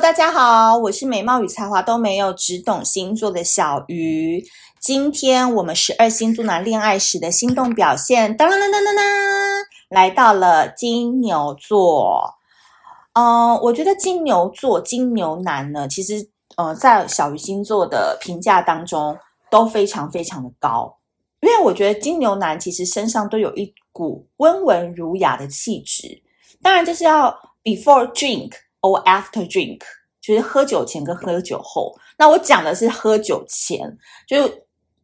大家好，我是美貌与才华都没有，只懂星座的小鱼。今天我们十二星座男恋爱时的心动表现，当当当当当当，来到了金牛座。嗯、我觉得金牛座金牛男呢，其实呃，在小鱼星座的评价当中都非常非常的高，因为我觉得金牛男其实身上都有一股温文儒雅的气质。当然，就是要 before drink。Or after drink，就是喝酒前跟喝酒后。那我讲的是喝酒前，就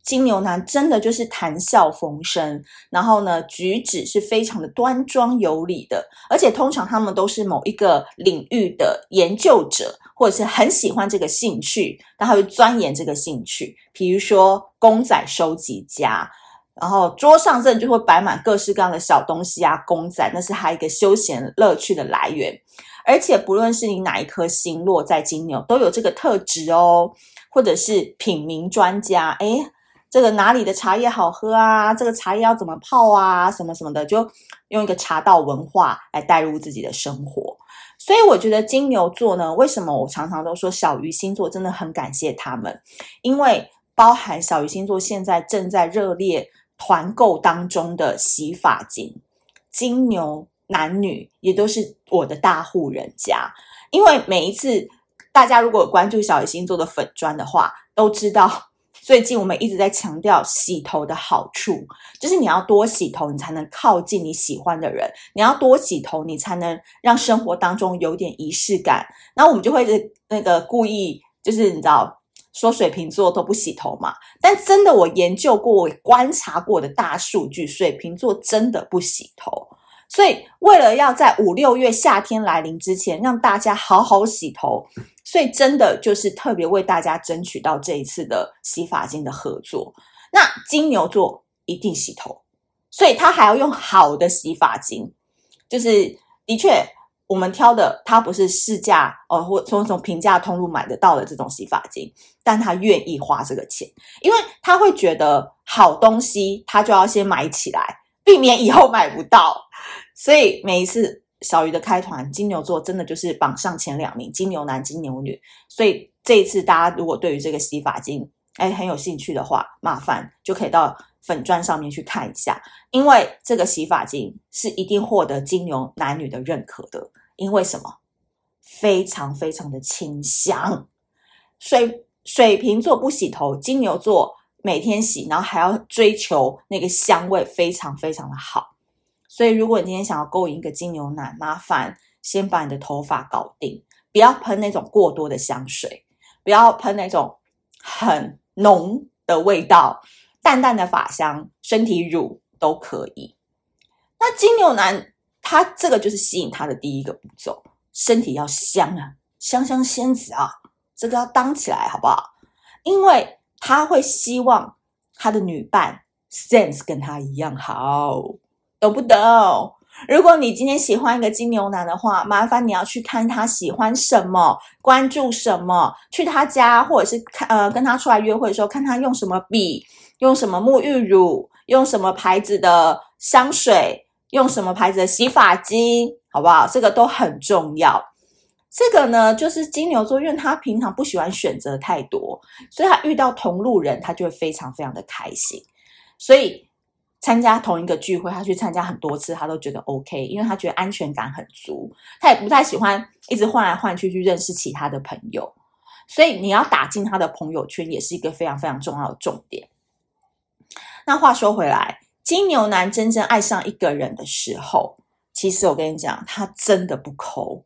金牛男真的就是谈笑风生，然后呢，举止是非常的端庄有礼的，而且通常他们都是某一个领域的研究者，或者是很喜欢这个兴趣，然后会钻研这个兴趣。比如说公仔收集家，然后桌上真的就会摆满各式各样的小东西啊，公仔，那是他一个休闲乐趣的来源。而且不论是你哪一颗星落在金牛，都有这个特质哦。或者是品茗专家，诶，这个哪里的茶叶好喝啊？这个茶叶要怎么泡啊？什么什么的，就用一个茶道文化来带入自己的生活。所以我觉得金牛座呢，为什么我常常都说小鱼星座真的很感谢他们，因为包含小鱼星座现在正在热烈团购当中的洗发精，金牛。男女也都是我的大户人家，因为每一次大家如果关注小鱼星座的粉砖的话，都知道最近我们一直在强调洗头的好处，就是你要多洗头，你才能靠近你喜欢的人；你要多洗头，你才能让生活当中有点仪式感。然后我们就会那个故意就是你知道说水瓶座都不洗头嘛，但真的我研究过、我观察过的大数据，水瓶座真的不洗头。所以，为了要在五六月夏天来临之前让大家好好洗头，所以真的就是特别为大家争取到这一次的洗发精的合作。那金牛座一定洗头，所以他还要用好的洗发精。就是的确，我们挑的他不是市价哦，或从从平价通路买得到的这种洗发精，但他愿意花这个钱，因为他会觉得好东西他就要先买起来，避免以后买不到。所以每一次小鱼的开团，金牛座真的就是榜上前两名，金牛男、金牛女。所以这一次大家如果对于这个洗发精，哎，很有兴趣的话，麻烦就可以到粉专上面去看一下，因为这个洗发精是一定获得金牛男女的认可的。因为什么？非常非常的清香。水水瓶座不洗头，金牛座每天洗，然后还要追求那个香味，非常非常的好。所以，如果你今天想要勾引一个金牛男，麻烦先把你的头发搞定，不要喷那种过多的香水，不要喷那种很浓的味道，淡淡的发香，身体乳都可以。那金牛男他这个就是吸引他的第一个步骤，身体要香啊，香香仙子啊，这个要当起来好不好？因为他会希望他的女伴 sense 跟他一样好。懂不懂？如果你今天喜欢一个金牛男的话，麻烦你要去看他喜欢什么，关注什么，去他家或者是看呃跟他出来约会的时候，看他用什么笔，用什么沐浴乳，用什么牌子的香水，用什么牌子的洗发精，好不好？这个都很重要。这个呢，就是金牛座，因为他平常不喜欢选择太多，所以他遇到同路人，他就会非常非常的开心，所以。参加同一个聚会，他去参加很多次，他都觉得 OK，因为他觉得安全感很足。他也不太喜欢一直换来换去去认识其他的朋友，所以你要打进他的朋友圈，也是一个非常非常重要的重点。那话说回来，金牛男真正爱上一个人的时候，其实我跟你讲，他真的不抠，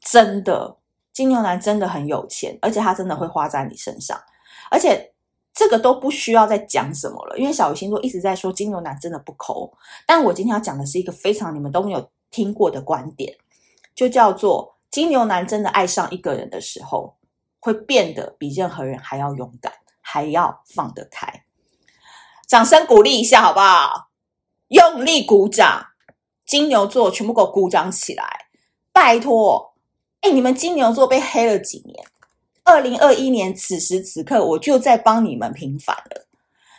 真的，金牛男真的很有钱，而且他真的会花在你身上，而且。这个都不需要再讲什么了，因为小鱼星座一直在说金牛男真的不抠。但我今天要讲的是一个非常你们都没有听过的观点，就叫做金牛男真的爱上一个人的时候，会变得比任何人还要勇敢，还要放得开。掌声鼓励一下好不好？用力鼓掌！金牛座全部给我鼓掌起来！拜托，哎，你们金牛座被黑了几年？二零二一年此时此刻，我就在帮你们平反了。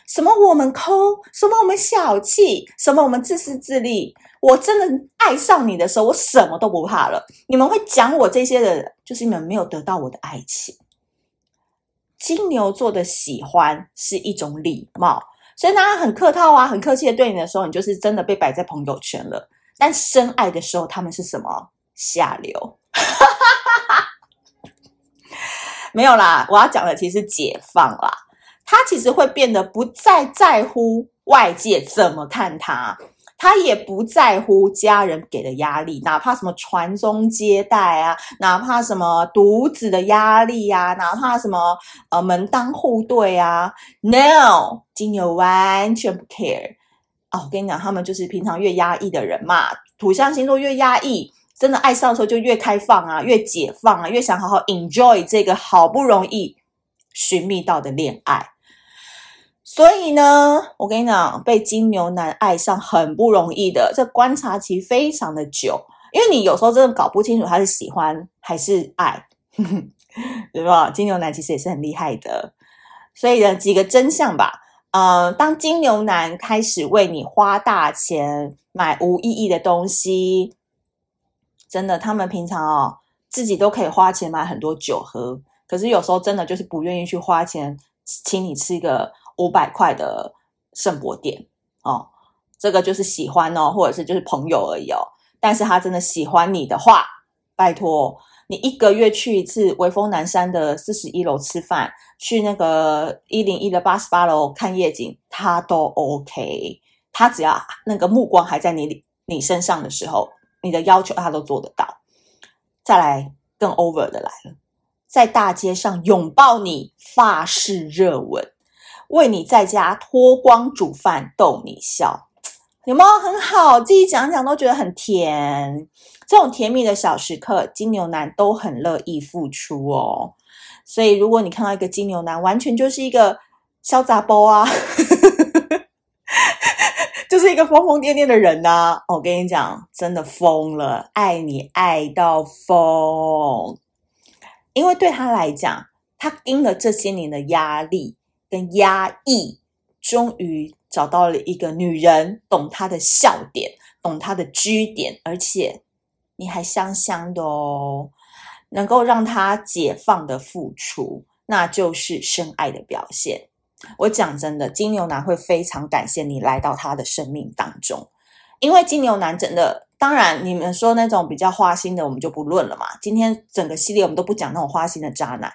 什么我们抠，什么我们小气，什么我们自私自利。我真的爱上你的时候，我什么都不怕了。你们会讲我这些的，就是你们没有得到我的爱情。金牛座的喜欢是一种礼貌，所以他很客套啊，很客气的对你的时候，你就是真的被摆在朋友圈了。但深爱的时候，他们是什么？下流。没有啦，我要讲的其实是解放啦。他其实会变得不再在乎外界怎么看他，他也不在乎家人给的压力，哪怕什么传宗接代啊，哪怕什么独子的压力呀、啊，哪怕什么呃门当户对啊。No，金牛完全不 care。哦，我跟你讲，他们就是平常越压抑的人嘛，土象星座越压抑。真的爱上的时候就越开放啊，越解放啊，越想好好 enjoy 这个好不容易寻觅到的恋爱。所以呢，我跟你讲，被金牛男爱上很不容易的，这观察期非常的久，因为你有时候真的搞不清楚他是喜欢还是爱，对吧？金牛男其实也是很厉害的。所以呢，几个真相吧。呃，当金牛男开始为你花大钱买无意义的东西。真的，他们平常哦，自己都可以花钱买很多酒喝，可是有时候真的就是不愿意去花钱请你吃一个五百块的圣博店哦。这个就是喜欢哦，或者是就是朋友而已哦。但是他真的喜欢你的话，拜托你一个月去一次微风南山的四十一楼吃饭，去那个一零一的八十八楼看夜景，他都 OK。他只要那个目光还在你你身上的时候。你的要求他都做得到，再来更 over 的来了，在大街上拥抱你，发式热吻，为你在家脱光煮饭逗你笑，有没有很好？自己讲讲都觉得很甜。这种甜蜜的小时刻，金牛男都很乐意付出哦。所以，如果你看到一个金牛男，完全就是一个潇洒包啊。就是一个疯疯癫癫的人呐、啊！我跟你讲，真的疯了，爱你爱到疯。因为对他来讲，他经了这些年的压力跟压抑，终于找到了一个女人，懂他的笑点，懂他的居点，而且你还香香的哦，能够让他解放的付出，那就是深爱的表现。我讲真的，金牛男会非常感谢你来到他的生命当中，因为金牛男真的，当然你们说那种比较花心的，我们就不论了嘛。今天整个系列我们都不讲那种花心的渣男，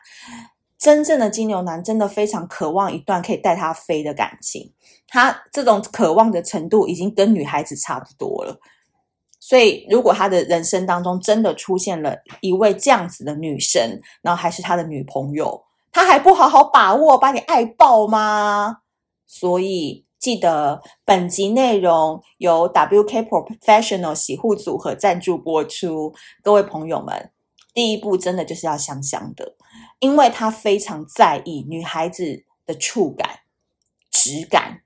真正的金牛男真的非常渴望一段可以带他飞的感情，他这种渴望的程度已经跟女孩子差不多了。所以，如果他的人生当中真的出现了一位这样子的女神，然后还是他的女朋友。他还不好好把握，把你爱爆吗？所以记得本集内容由 WK Professional 洗护组合赞助播出。各位朋友们，第一步真的就是要香香的，因为他非常在意女孩子的触感、质感，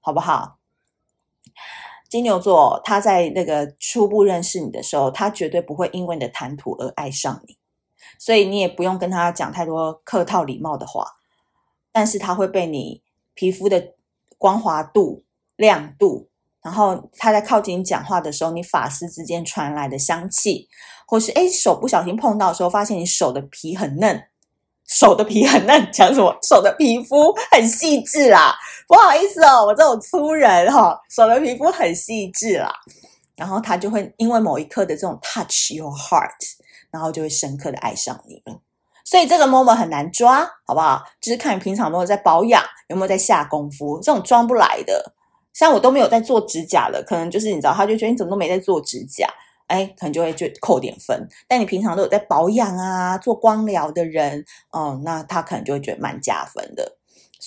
好不好？金牛座他在那个初步认识你的时候，他绝对不会因为你的谈吐而爱上你。所以你也不用跟他讲太多客套礼貌的话，但是他会被你皮肤的光滑度、亮度，然后他在靠近你讲话的时候，你发丝之间传来的香气，或是诶手不小心碰到的时候，发现你手的皮很嫩，手的皮很嫩，讲什么？手的皮肤很细致啦，不好意思哦，我这种粗人哈、哦，手的皮肤很细致啦，然后他就会因为某一刻的这种 touch your heart。然后就会深刻的爱上你了，所以这个 moment 很难抓，好不好？就是看你平常有没有在保养，有没有在下功夫，这种装不来的。像我都没有在做指甲了，可能就是你知道，他就觉得你怎么都没在做指甲，哎，可能就会就扣点分。但你平常都有在保养啊，做光疗的人，哦，那他可能就会觉得蛮加分的。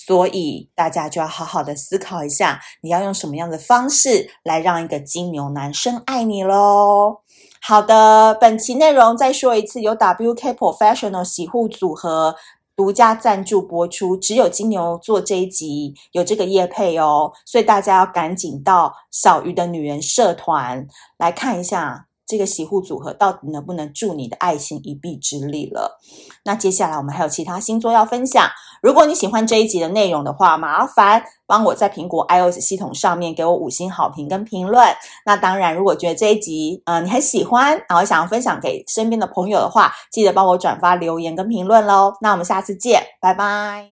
所以大家就要好好的思考一下，你要用什么样的方式来让一个金牛男生爱你喽。好的，本期内容再说一次，由 WK Professional 洗护组合独家赞助播出，只有金牛座这一集有这个业配哦，所以大家要赶紧到小鱼的女人社团来看一下这个洗护组合到底能不能助你的爱情一臂之力了。那接下来我们还有其他星座要分享。如果你喜欢这一集的内容的话，麻烦帮我在苹果 iOS 系统上面给我五星好评跟评论。那当然，如果觉得这一集呃你很喜欢，然后想要分享给身边的朋友的话，记得帮我转发、留言跟评论喽。那我们下次见，拜拜。